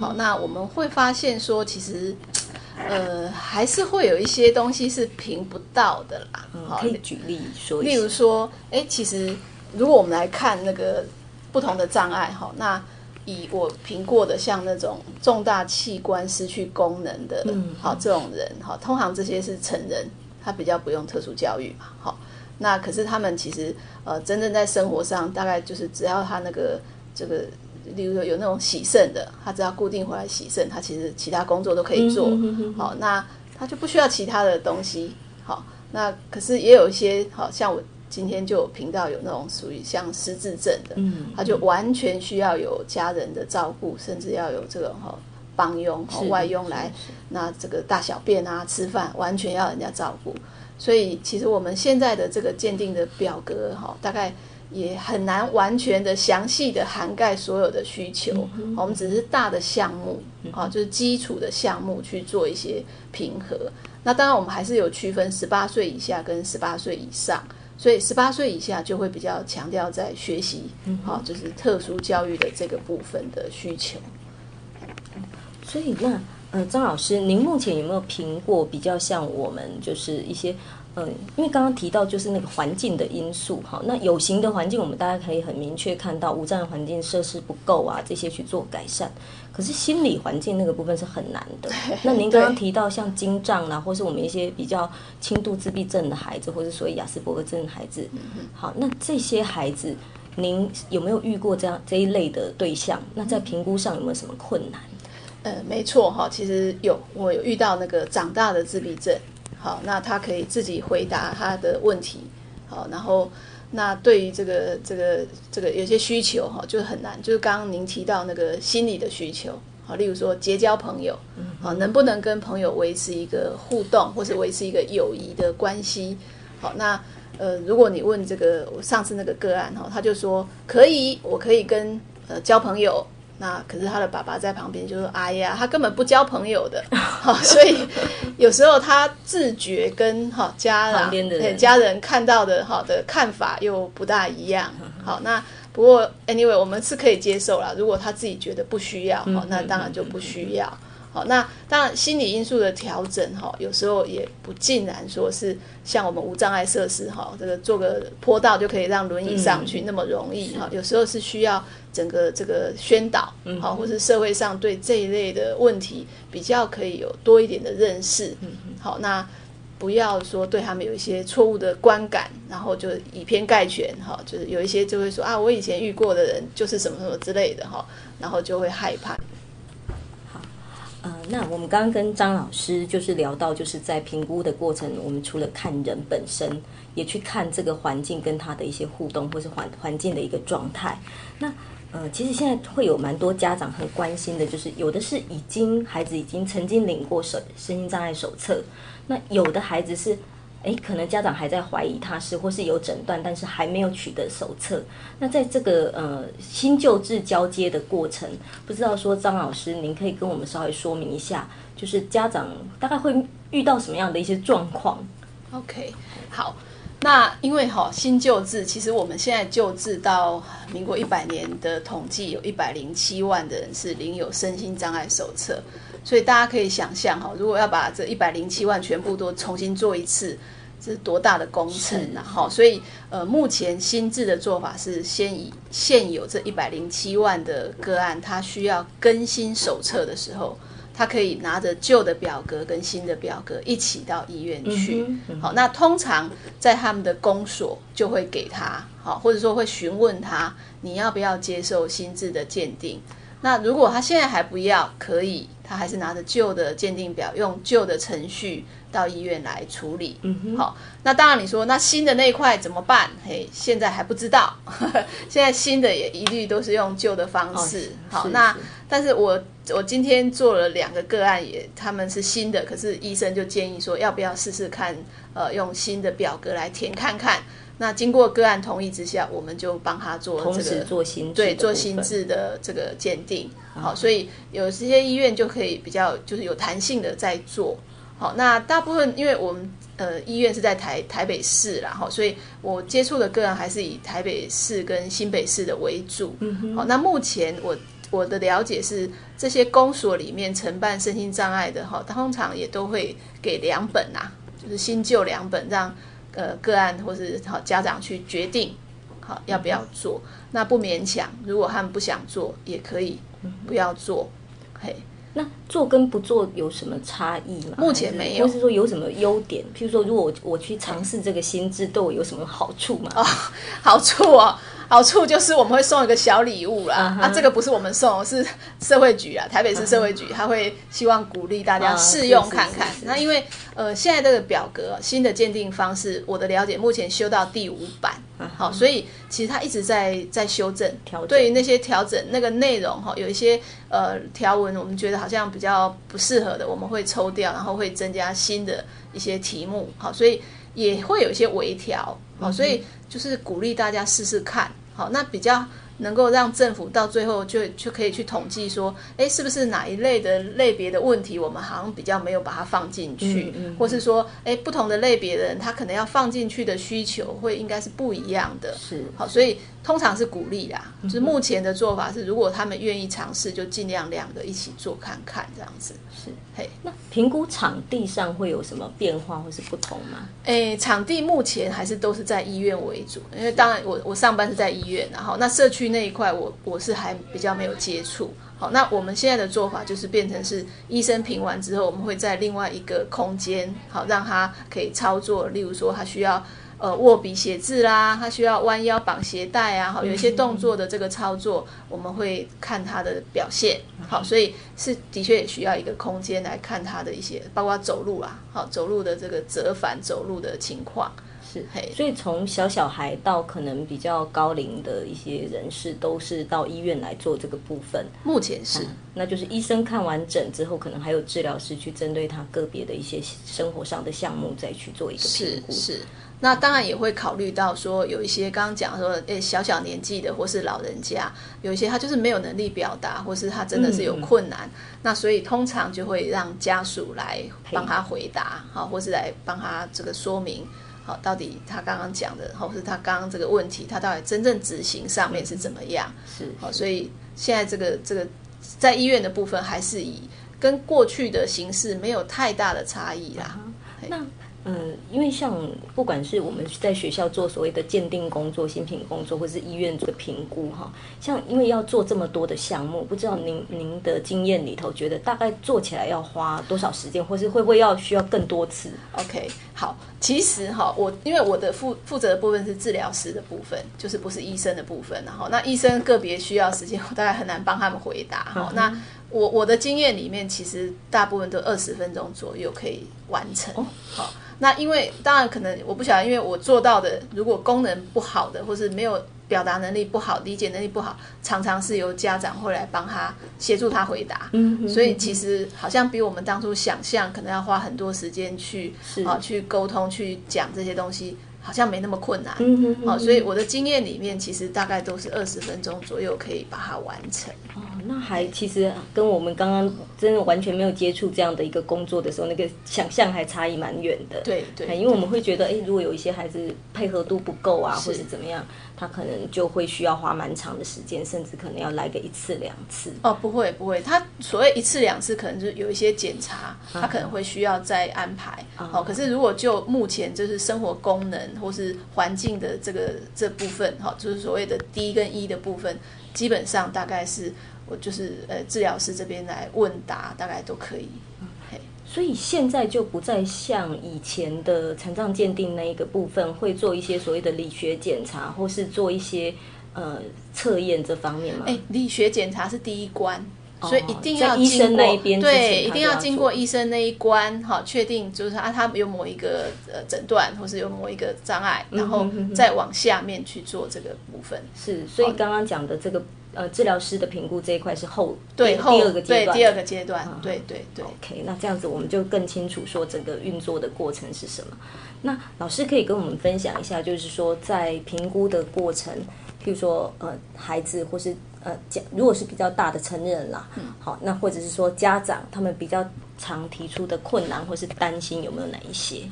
好，那我们会发现说，其实呃，还是会有一些东西是评不到的啦。好，可以举例说，例如说，哎，其实如果我们来看那个不同的障碍，哈，那。以我评过的，像那种重大器官失去功能的，好这种人，哈，通常这些是成人，他比较不用特殊教育嘛，好，那可是他们其实呃，真正在生活上，大概就是只要他那个这个，例如说有那种洗肾的，他只要固定回来洗肾，他其实其他工作都可以做，好，那他就不需要其他的东西，好，那可是也有一些，好像我。今天就频道有那种属于像失智症的，嗯，他就完全需要有家人的照顾，甚至要有这个哈帮佣、外佣来，那这个大小便啊、吃饭，完全要人家照顾。所以其实我们现在的这个鉴定的表格哈，大概也很难完全的详细的涵盖所有的需求。我们只是大的项目啊，就是基础的项目去做一些平和。那当然我们还是有区分十八岁以下跟十八岁以上。所以十八岁以下就会比较强调在学习，好，就是特殊教育的这个部分的需求。所以那呃，张老师，您目前有没有评过比较像我们就是一些？嗯，因为刚刚提到就是那个环境的因素哈，那有形的环境我们大家可以很明确看到无障碍环境设施不够啊，这些去做改善。可是心理环境那个部分是很难的。<laughs> 那您刚刚提到像精障啊，或是我们一些比较轻度自闭症的孩子，或者所谓雅斯伯格症的孩子，好，那这些孩子您有没有遇过这样这一类的对象？那在评估上有没有什么困难？呃，没错哈，其实有，我有遇到那个长大的自闭症。好，那他可以自己回答他的问题。好，然后那对于这个这个这个有些需求哈，就是很难。就是刚刚您提到那个心理的需求，好，例如说结交朋友，好，能不能跟朋友维持一个互动，或是维持一个友谊的关系？好，那呃，如果你问这个我上次那个个案哈，他就说可以，我可以跟呃交朋友。那可是他的爸爸在旁边就说：“哎呀，他根本不交朋友的。<laughs> ”好，所以有时候他自觉跟哈家人、家人看到的哦的看法又不大一样。<laughs> 好，那不过 anyway 我们是可以接受啦。如果他自己觉得不需要，好，那当然就不需要。好，那当然心理因素的调整哈，有时候也不尽然说是像我们无障碍设施哈，这个做个坡道就可以让轮椅上去那么容易哈。有时候是需要整个这个宣导，好，或是社会上对这一类的问题比较可以有多一点的认识。好，那不要说对他们有一些错误的观感，然后就以偏概全哈，就是有一些就会说啊，我以前遇过的人就是什么什么之类的哈，然后就会害怕。那我们刚刚跟张老师就是聊到，就是在评估的过程，我们除了看人本身，也去看这个环境跟他的一些互动，或是环环境的一个状态。那呃，其实现在会有蛮多家长很关心的，就是有的是已经孩子已经曾经领过手身心障碍手册，那有的孩子是。诶，可能家长还在怀疑他是，或是有诊断，但是还没有取得手册。那在这个呃新旧制交接的过程，不知道说张老师，您可以跟我们稍微说明一下，就是家长大概会遇到什么样的一些状况？OK，好，那因为哈新旧制，其实我们现在旧制到民国一百年的统计，有一百零七万的人是领有身心障碍手册，所以大家可以想象哈，如果要把这一百零七万全部都重新做一次。这是多大的工程啊！哈，所以呃，目前新制的做法是先以现有这一百零七万的个案，它需要更新手册的时候，他可以拿着旧的表格跟新的表格一起到医院去。好，那通常在他们的公所就会给他，好，或者说会询问他你要不要接受新制的鉴定。那如果他现在还不要，可以，他还是拿着旧的鉴定表，用旧的程序。到医院来处理，好，那当然你说那新的那一块怎么办？嘿，现在还不知道，<laughs> 现在新的也一律都是用旧的方式。好，那但是我我今天做了两个个案，也他们是新的，可是医生就建议说要不要试试看，呃，用新的表格来填看看。那经过个案同意之下，我们就帮他做这个做新对做新制的这个鉴定。好，所以有些医院就可以比较就是有弹性的在做。好，那大部分因为我们呃医院是在台台北市啦，哈，所以我接触的个案还是以台北市跟新北市的为主。好，那目前我我的了解是，这些公所里面承办身心障碍的哈，通常也都会给两本呐，就是新旧两本，让呃个案或是好家长去决定好要不要做。那不勉强，如果他们不想做，也可以不要做。嘿。那做跟不做有什么差异吗？目前没有，或是说有什么优点？譬如说，如果我我去尝试这个心智，对我有什么好处吗？哦，好处哦。好处就是我们会送一个小礼物啦，啊，这个不是我们送，是社会局啊，台北市社会局，他会希望鼓励大家试用看看。那因为呃，现在这个表格新的鉴定方式，我的了解目前修到第五版，好，所以其实他一直在在修正，对于那些调整那个内容哈，有一些呃条文，我们觉得好像比较不适合的，我们会抽掉，然后会增加新的一些题目，好，所以也会有一些微调，好，所以。就是鼓励大家试试看，好，那比较能够让政府到最后就就可以去统计说，哎，是不是哪一类的类别的问题，我们好像比较没有把它放进去，嗯或是说，哎，不同的类别的人，他可能要放进去的需求会应该是不一样的，是好，所以。通常是鼓励啦，就是目前的做法是，如果他们愿意尝试，就尽量两个一起做看看这样子。是，嘿，那评估场地上会有什么变化或是不同吗？哎，场地目前还是都是在医院为主，因为当然我我上班是在医院，然后那社区那一块我我是还比较没有接触。好，那我们现在的做法就是变成是医生评完之后，我们会在另外一个空间，好让他可以操作，例如说他需要。呃，握笔写字啦，他需要弯腰绑鞋带啊，好，有一些动作的这个操作，我们会看他的表现，好，所以是的确也需要一个空间来看他的一些，包括走路啊，好，走路的这个折返走路的情况，是，所以从小小孩到可能比较高龄的一些人士，都是到医院来做这个部分。目前是，那就是医生看完整之后，可能还有治疗师去针对他个别的一些生活上的项目再去做一个评估，是。那当然也会考虑到说，有一些刚刚讲说，诶，小小年纪的或是老人家，有一些他就是没有能力表达，或是他真的是有困难，那所以通常就会让家属来帮他回答，好，或是来帮他这个说明，好，到底他刚刚讲的，或是他刚刚这个问题，他到底真正执行上面是怎么样？是，好，所以现在这个这个在医院的部分，还是以跟过去的形式没有太大的差异啦。那。嗯，因为像不管是我们在学校做所谓的鉴定工作、新品工作，或是医院做的评估，哈，像因为要做这么多的项目，不知道您您的经验里头，觉得大概做起来要花多少时间，或是会不会要需要更多次？OK，好，其实哈，我因为我的负负责的部分是治疗师的部分，就是不是医生的部分，然后那医生个别需要时间，我大概很难帮他们回答哈。那我我的经验里面，其实大部分都二十分钟左右可以完成。好，那因为当然可能我不晓得，因为我做到的，如果功能不好的，或是没有。表达能力不好，理解能力不好，常常是由家长会来帮他协助他回答。嗯，所以其实好像比我们当初想象，可能要花很多时间去啊去沟通、去讲这些东西。好像没那么困难，嗯嗯好，所以我的经验里面，其实大概都是二十分钟左右可以把它完成。哦，那还其实跟我们刚刚真的完全没有接触这样的一个工作的时候，那个想象还差异蛮远的。对对，因为我们会觉得，哎，如果有一些孩子配合度不够啊，或者怎么样，他可能就会需要花蛮长的时间，甚至可能要来个一次两次。哦，不会不会，他所谓一次两次，可能就是有一些检查，他可能会需要再安排。哦，可是如果就目前就是生活功能。或是环境的这个这部分，哈，就是所谓的 D 跟 E 的部分，基本上大概是我就是呃治疗师这边来问答，大概都可以。所以现在就不再像以前的残障鉴定那一个部分，会做一些所谓的理学检查，或是做一些呃测验这方面吗？哎，理学检查是第一关。所以一定要医生那一边对，一定要经过医生那一关，哈，确定就是啊，他有某一个呃诊断，或是有某一个障碍，然后再往下面去做这个部分。是，所以刚刚讲的这个呃治疗师的评估这一块是后对第二个阶段，第二个阶段，对对对。OK，那这样子我们就更清楚说整个运作的过程是什么。那老师可以跟我们分享一下，就是说在评估的过程，譬如说呃孩子或是。呃，家如果是比较大的成人啦，好，那或者是说家长他们比较常提出的困难或是担心有没有哪一些？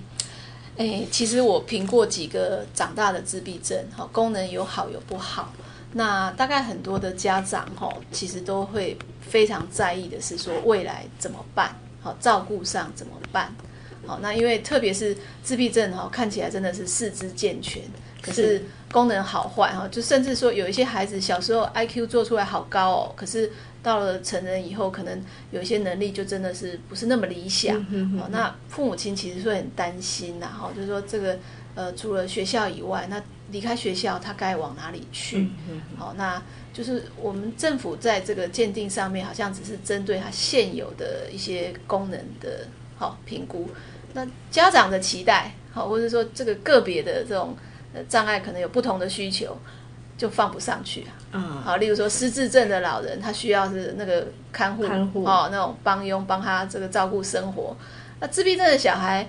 哎，其实我评过几个长大的自闭症，哈，功能有好有不好。那大概很多的家长哈，其实都会非常在意的是说未来怎么办？好，照顾上怎么办？好，那因为特别是自闭症哈，看起来真的是四肢健全。可是功能好坏哈，就甚至说有一些孩子小时候 I Q 做出来好高哦，可是到了成人以后，可能有一些能力就真的是不是那么理想好。那父母亲其实会很担心呐，哈，就是说这个呃，除了学校以外，那离开学校他该往哪里去？好，那就是我们政府在这个鉴定上面，好像只是针对他现有的一些功能的好评估。那家长的期待好，或者说这个个别的这种。障碍可能有不同的需求，就放不上去啊。嗯，好，例如说失智症的老人，他需要是那个看护，看护哦，那种帮佣帮他这个照顾生活。那自闭症的小孩，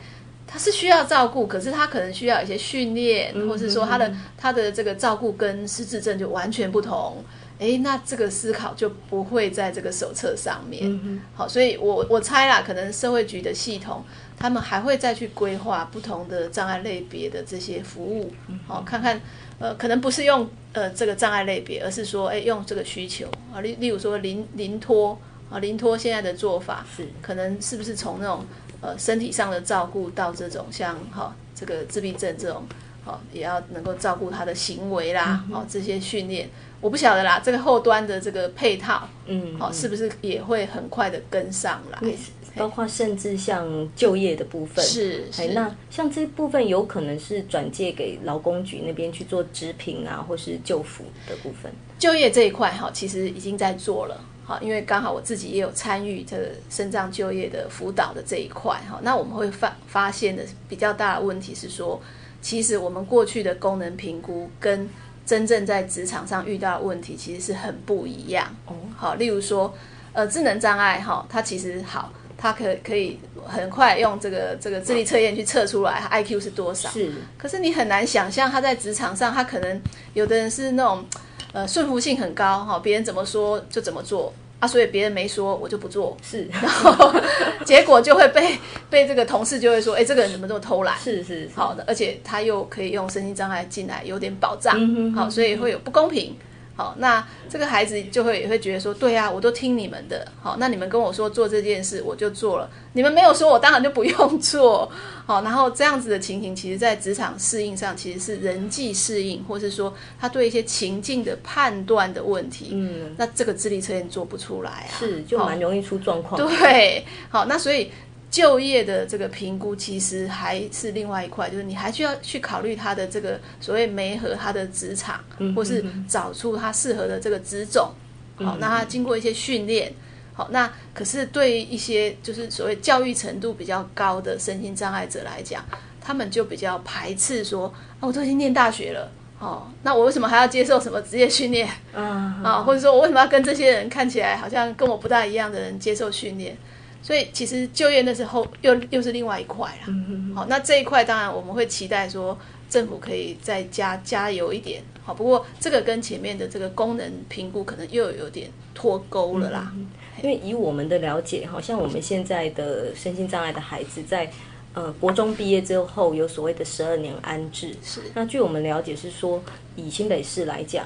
他是需要照顾，可是他可能需要一些训练，或是说他的他的这个照顾跟失智症就完全不同。哎，那这个思考就不会在这个手册上面。好，所以我我猜啦，可能社会局的系统。他们还会再去规划不同的障碍类别的这些服务，好，看看，呃，可能不是用呃这个障碍类别，而是说，哎，用这个需求啊，例例如说临临托啊，临托现在的做法是，可能是不是从那种呃身体上的照顾到这种像哈这个自闭症这种，好，也要能够照顾他的行为啦，哦，这些训练，我不晓得啦，这个后端的这个配套，嗯，好，是不是也会很快的跟上来？包括甚至像就业的部分是，哎，那像这部分有可能是转借给劳工局那边去做职评啊，或是就辅的部分。就业这一块哈，其实已经在做了，好，因为刚好我自己也有参与这个身障就业的辅导的这一块哈。那我们会发发现的比较大的问题是说，其实我们过去的功能评估跟真正在职场上遇到的问题其实是很不一样哦。好，例如说，呃，智能障碍哈，它其实好。它可可以很快用这个这个智力测验去测出来，I Q 是多少？是。可是你很难想象他在职场上，他可能有的人是那种呃顺服性很高哈，别人怎么说就怎么做啊，所以别人没说我就不做。是。然后 <laughs> 结果就会被被这个同事就会说，哎，这个人怎么这么偷懒？是是。好的，而且他又可以用身心障碍进来，有点保障。好，所以会有不公平。好，那这个孩子就会也会觉得说，对呀，我都听你们的。好，那你们跟我说做这件事，我就做了。你们没有说，我当然就不用做。好，然后这样子的情形，其实在职场适应上，其实是人际适应，或是说他对一些情境的判断的问题。嗯，那这个智力测验做不出来啊，是就蛮容易出状况。对，好，那所以。就业的这个评估其实还是另外一块，就是你还需要去考虑他的这个所谓媒合他的职场，或是找出他适合的这个职种。好，那他经过一些训练，好，那可是对一些就是所谓教育程度比较高的身心障碍者来讲，他们就比较排斥说，啊，我都已经念大学了，哦，那我为什么还要接受什么职业训练？啊，或者说我为什么要跟这些人看起来好像跟我不大一样的人接受训练？所以其实就业那时候又又是另外一块啦。好，那这一块当然我们会期待说政府可以再加加油一点。好，不过这个跟前面的这个功能评估可能又有点脱钩了啦。因为以我们的了解，好像我们现在的身心障碍的孩子在呃国中毕业之后有所谓的十二年安置。是。那据我们了解是说，以新北市来讲。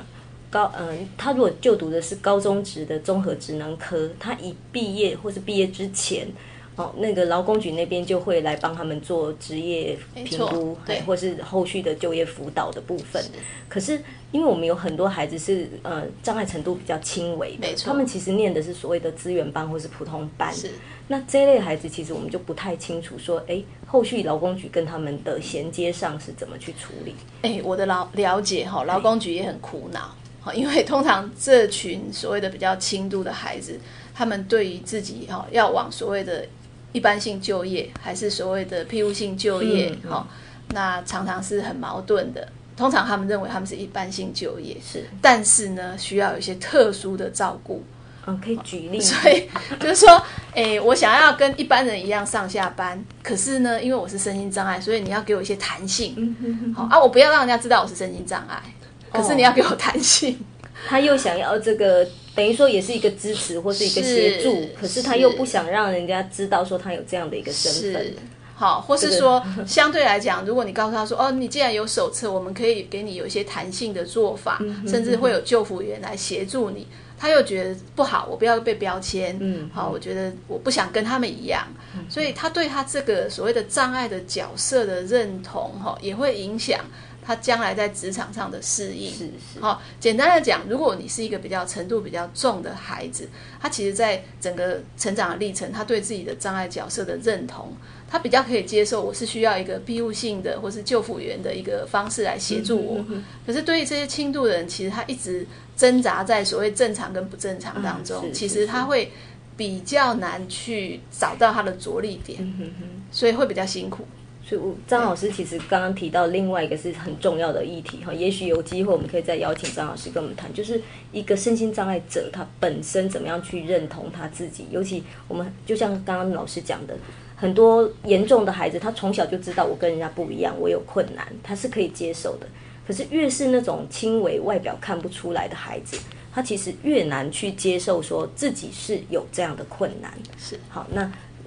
高嗯，他如果就读的是高中职的综合职能科，他一毕业或是毕业之前，哦，那个劳工局那边就会来帮他们做职业评估，对，或是后续的就业辅导的部分。可是，因为我们有很多孩子是呃障碍程度比较轻微，没错，他们其实念的是所谓的资源班或是普通班。是，那这类孩子其实我们就不太清楚说，哎，后续劳工局跟他们的衔接上是怎么去处理？哎，我的了了解哈，劳工局也很苦恼。因为通常这群所谓的比较轻度的孩子，他们对于自己哈要往所谓的一般性就业，还是所谓的庇护性就业，哈，那常常是很矛盾的。通常他们认为他们是一般性就业，是，但是呢，需要有一些特殊的照顾。嗯，可以举例。所以就是说，哎，我想要跟一般人一样上下班，可是呢，因为我是身心障碍，所以你要给我一些弹性。好啊，我不要让人家知道我是身心障碍。可是你要给我弹性，他又想要这个，等于说也是一个支持或是一个协助，可是他又不想让人家知道说他有这样的一个身份，好，或是说相对来讲，如果你告诉他说，哦，你既然有手册，我们可以给你有一些弹性的做法，甚至会有救辅员来协助你，他又觉得不好，我不要被标签，嗯，好，我觉得我不想跟他们一样，所以他对他这个所谓的障碍的角色的认同，哈，也会影响。他将来在职场上的适应，是是。好，简单的讲，如果你是一个比较程度比较重的孩子，他其实在整个成长的历程，他对自己的障碍角色的认同，他比较可以接受，我是需要一个庇护性的或是救辅员的一个方式来协助我。可是对于这些轻度的人，其实他一直挣扎在所谓正常跟不正常当中，其实他会比较难去找到他的着力点，所以会比较辛苦。所以，张老师其实刚刚提到另外一个是很重要的议题哈，也许有机会我们可以再邀请张老师跟我们谈，就是一个身心障碍者他本身怎么样去认同他自己。尤其我们就像刚刚老师讲的，很多严重的孩子，他从小就知道我跟人家不一样，我有困难，他是可以接受的。可是越是那种轻微外表看不出来的孩子，他其实越难去接受说自己是有这样的困难。是好那。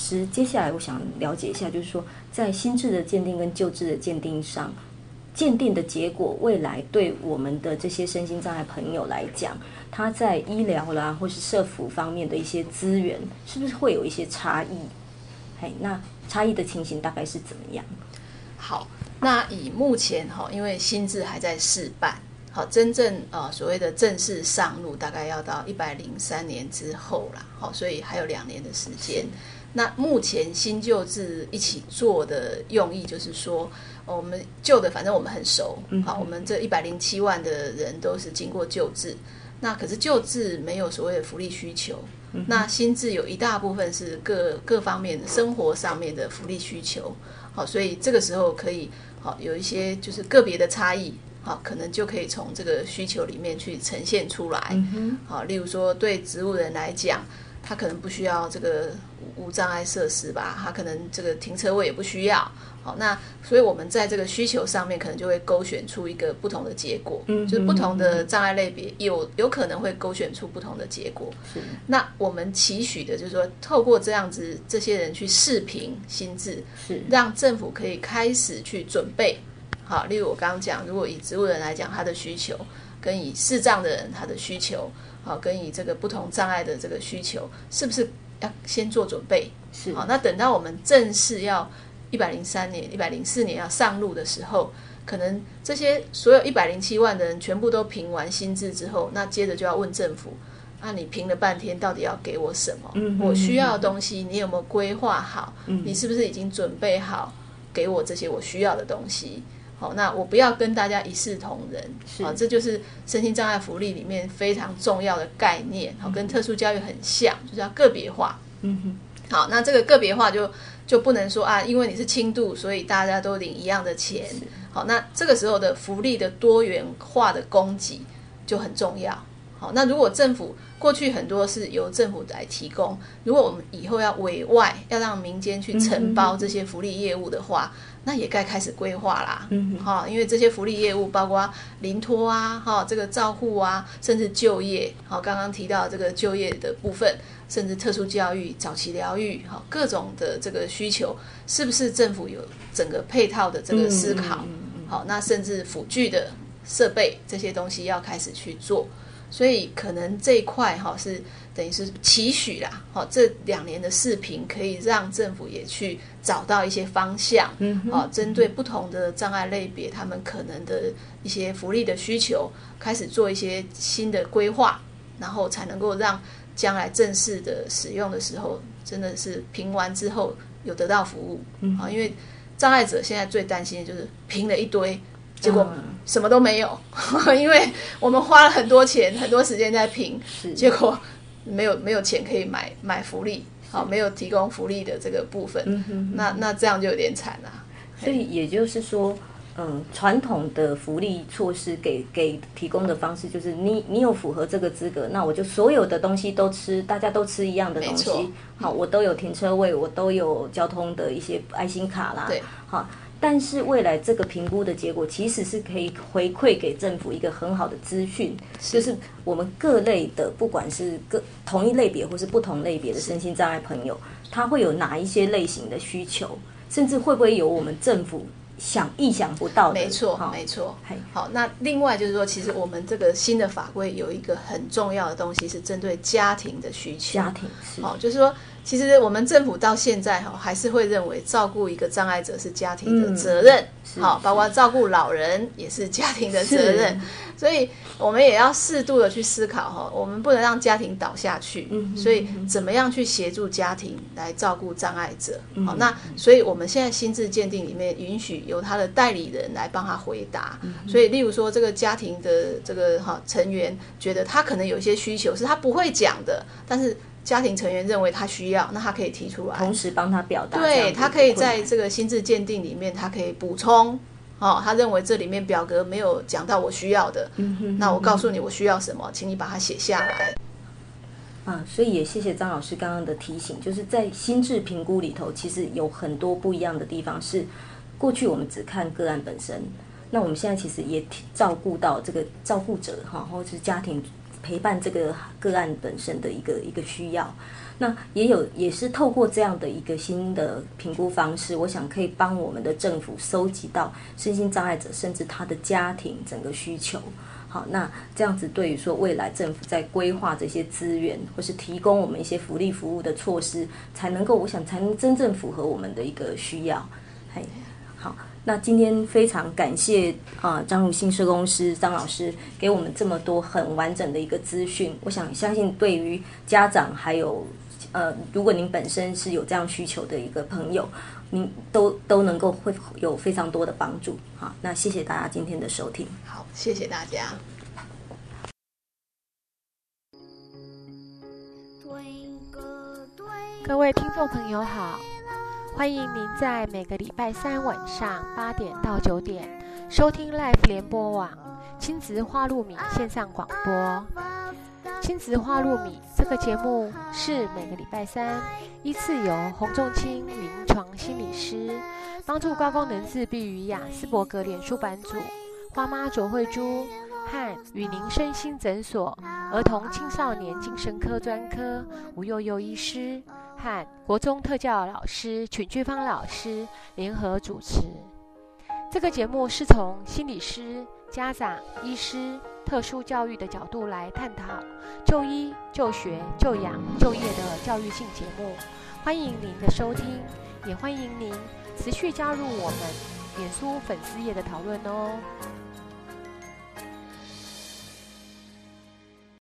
师，接下来我想了解一下，就是说，在心智的鉴定跟救治的鉴定上，鉴定的结果，未来对我们的这些身心障碍朋友来讲，他在医疗啦或是社服方面的一些资源，是不是会有一些差异？嘿，那差异的情形大概是怎么样？好，那以目前哈，因为心智还在试办。好，真正呃所谓的正式上路，大概要到一百零三年之后啦。好，所以还有两年的时间。那目前新旧治一起做的用意，就是说，我们旧的反正我们很熟，好，我们这一百零七万的人都是经过旧治。那可是旧治没有所谓的福利需求，那新治有一大部分是各各方面的生活上面的福利需求。好，所以这个时候可以好有一些就是个别的差异。好，可能就可以从这个需求里面去呈现出来。好，例如说，对植物人来讲，他可能不需要这个无障碍设施吧？他可能这个停车位也不需要。好，那所以我们在这个需求上面，可能就会勾选出一个不同的结果，嗯就是不同的障碍类别有有可能会勾选出不同的结果。是那我们期许的就是说，透过这样子这些人去视频心智，是让政府可以开始去准备。好，例如我刚刚讲，如果以植物人来讲，他的需求跟以视障的人他的需求，好，跟以这个不同障碍的这个需求，是不是要先做准备？是好，那等到我们正式要一百零三年、一百零四年要上路的时候，可能这些所有一百零七万的人全部都评完心智之后，那接着就要问政府。啊，你评了半天，到底要给我什么？嗯我需要的东西，你有没有规划好？嗯你是不是已经准备好给我这些我需要的东西？好，那我不要跟大家一视同仁。是好，这就是身心障碍福利里面非常重要的概念。好，跟特殊教育很像，就是要个别化。嗯哼好，那这个个别化就就不能说啊，因为你是轻度，所以大家都领一样的钱。好，那这个时候的福利的多元化的供给就很重要。好，那如果政府过去很多是由政府来提供，如果我们以后要委外，要让民间去承包这些福利业务的话，那也该开始规划啦。嗯哼哈，因为这些福利业务包括临托啊，哈，这个照护啊，甚至就业，好，刚刚提到这个就业的部分，甚至特殊教育、早期疗愈，哈，各种的这个需求，是不是政府有整个配套的这个思考？嗯嗯嗯好，那甚至辅具的设备这些东西要开始去做，所以可能这一块哈是等于是期许啦，好，这两年的视频可以让政府也去找到一些方向，嗯哼。啊，针对不同的障碍类别，他们可能的一些福利的需求，开始做一些新的规划，然后才能够让将来正式的使用的时候，真的是评完之后有得到服务，啊，因为障碍者现在最担心的就是评了一堆，结果嗯什么都没有，<laughs> 因为我们花了很多钱、很多时间在评，结果没有没有钱可以买买福利，好，没有提供福利的这个部分，嗯哼那那这样就有点惨啊。所以也就是说，嗯，传统的福利措施给给提供的方式就是你你有符合这个资格，那我就所有的东西都吃，大家都吃一样的东西。好，我都有停车位，我都有交通的一些爱心卡啦。对，好。但是未来这个评估的结果其实是可以回馈给政府一个很好的资讯，就是我们各类的，不管是各同一类别或是不同类别的身心障碍朋友，他会有哪一些类型的需求，甚至会不会有我们政府想意想不到的？没错好，没错嘿。好，那另外就是说，其实我们这个新的法规有一个很重要的东西，是针对家庭的需求。家庭是好，就是说，其实我们政府到现在哈，还是会认为照顾一个障碍者是家庭的责任。好，是包括照顾老人也是家庭的责任。所以我们也要适度的去思考哈，我们不能让家庭倒下去。嗯所以怎么样去协助家庭来照顾障碍者？嗯好，那所以我们现在心智鉴定里面允许由他的代理人来帮他回答。嗯所以，例如说这个家庭的这个哈成员觉得他可能有一些需求是他不会讲的，但是家庭成员认为他需要，那他可以提出来。同时帮他表达对他可以在这个心智鉴定里面，他可以补充。哦，他认为这里面表格没有讲到我需要的，嗯哼那我告诉你我需要什么，请你把它写下来。啊，所以也谢谢张老师刚刚的提醒，就是在心智评估里头，其实有很多不一样的地方。是过去我们只看个案本身，那我们现在其实也提照顾到这个照顾者哈，或者是家庭陪伴这个个案本身的一个一个需要。那也有也是透过这样的一个新的评估方式，我想可以帮我们的政府收集到身心障碍者甚至他的家庭整个需求。好，那这样子对于说未来政府在规划这些资源，或是提供我们一些福利服务的措施，才能够，我想才能真正符合我们的一个需要。嘿，好，那今天非常感谢啊、张如新社公司张老师给我们这么多很完整的一个资讯。我想相信对于家长还有呃，如果您本身是有这样需求的一个朋友，您都都能够会有非常多的帮助。好，那谢谢大家今天的收听。好，谢谢大家。各位听众朋友好，欢迎您在每个礼拜三晚上八点到九点收听 Life 联播网亲子花露米线上广播。亲子花露米这个节目是每个礼拜三依次由洪仲清临床心理师帮助高功能自闭与雅斯伯格脸书版主花妈卓慧珠和与您身心诊所儿童青少年精神科专科吴幼幼医师和国中特教老师曲俊芳老师联合主持。这个节目是从心理师、家长、医师。特殊教育的角度来探讨就医、就学、就养、就业的教育性节目，欢迎您的收听，也欢迎您持续加入我们脸书粉丝页的讨论哦。